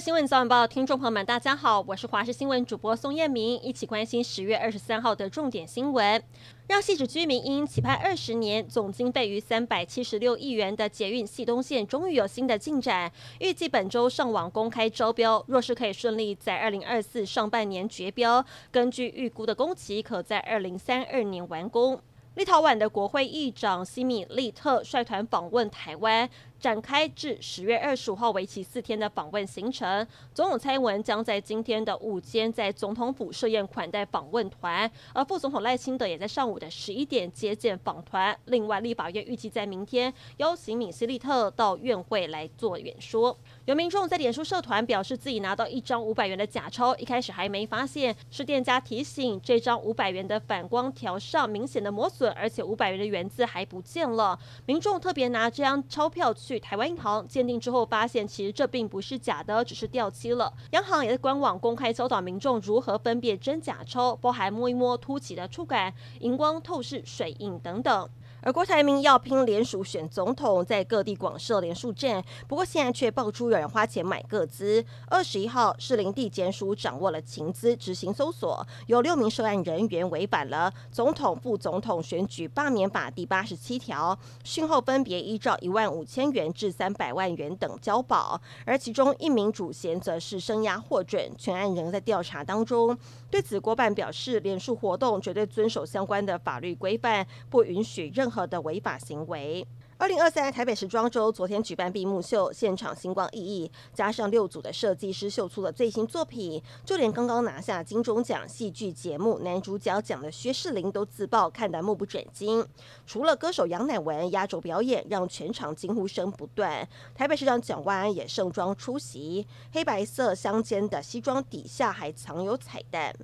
新闻早晚报，听众朋友们，大家好，我是华视新闻主播宋彦明，一起关心十月二十三号的重点新闻。让汐止居民因期盼二十年、总经费逾三百七十六亿元的捷运汐东线，终于有新的进展，预计本周上网公开招标，若是可以顺利在二零二四上半年决标，根据预估的工期，可在二零三二年完工。立陶宛的国会议长西米利特率团访问台湾。展开至十月二十五号为期四天的访问行程，总统蔡英文将在今天的午间在总统府设宴款待访问团，而副总统赖清德也在上午的十一点接见访团。另外，立法院预计在明天邀请米西利特到院会来做演说。有民众在脸书社团表示自己拿到一张五百元的假钞，一开始还没发现，是店家提醒这张五百元的反光条上明显的磨损，而且五百元的元字还不见了。民众特别拿这张钞票去台湾银行鉴定之后，发现其实这并不是假的，只是掉漆了。央行也在官网公开教导民众如何分辨真假钞，包含摸一摸凸起的触感、荧光透视、水印等等。而郭台铭要拼联署选总统，在各地广设连署站，不过现在却爆出有人花钱买个资。二十一号，士林地检署掌握了情资，执行搜索，有六名涉案人员违反了总统、副总统选举罢免法第八十七条，讯后分别依照一万五千元至三百万元等交保，而其中一名主嫌则是声押获准，全案仍在调查当中。对此，郭办表示，连署活动绝对遵守相关的法律规范，不允许任任何的违法行为。二零二三台北时装周昨天举办闭幕秀，现场星光熠熠，加上六组的设计师秀出了最新作品，就连刚刚拿下金钟奖戏剧节目男主角奖的薛仕凌都自曝看得目不转睛。除了歌手杨乃文压轴表演，让全场惊呼声不断。台北市长蒋万安也盛装出席，黑白色相间的西装底下还藏有彩蛋。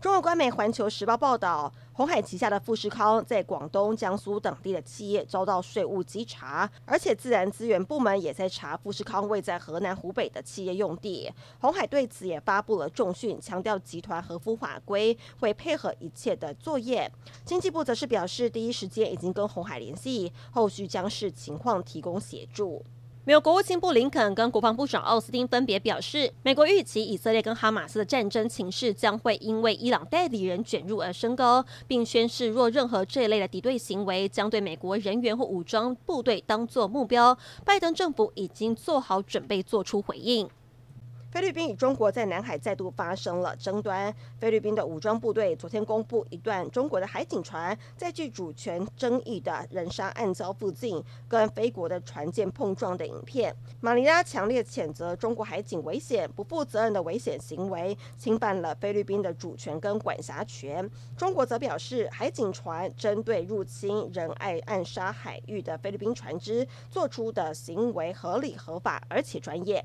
中国官媒《环球时报》报道，鸿海旗下的富士康在广东、江苏等地的企业遭到税务稽查，而且自然资源部门也在查富士康位在河南、湖北的企业用地。鸿海对此也发布了重讯，强调集团合乎法规，会配合一切的作业。经济部则是表示，第一时间已经跟鸿海联系，后续将视情况提供协助。美国国务卿布林肯跟国防部长奥斯汀分别表示，美国预期以色列跟哈马斯的战争情势将会因为伊朗代理人卷入而升高，并宣示若任何这一类的敌对行为将对美国人员或武装部队当作目标，拜登政府已经做好准备做出回应。菲律宾与中国在南海再度发生了争端。菲律宾的武装部队昨天公布一段中国的海警船在具主权争议的人沙暗礁附近跟菲国的船舰碰撞的影片。马尼拉强烈谴责中国海警危险、不负责任的危险行为，侵犯了菲律宾的主权跟管辖权。中国则表示，海警船针对入侵仁爱暗沙海域的菲律宾船只做出的行为合理合法，而且专业。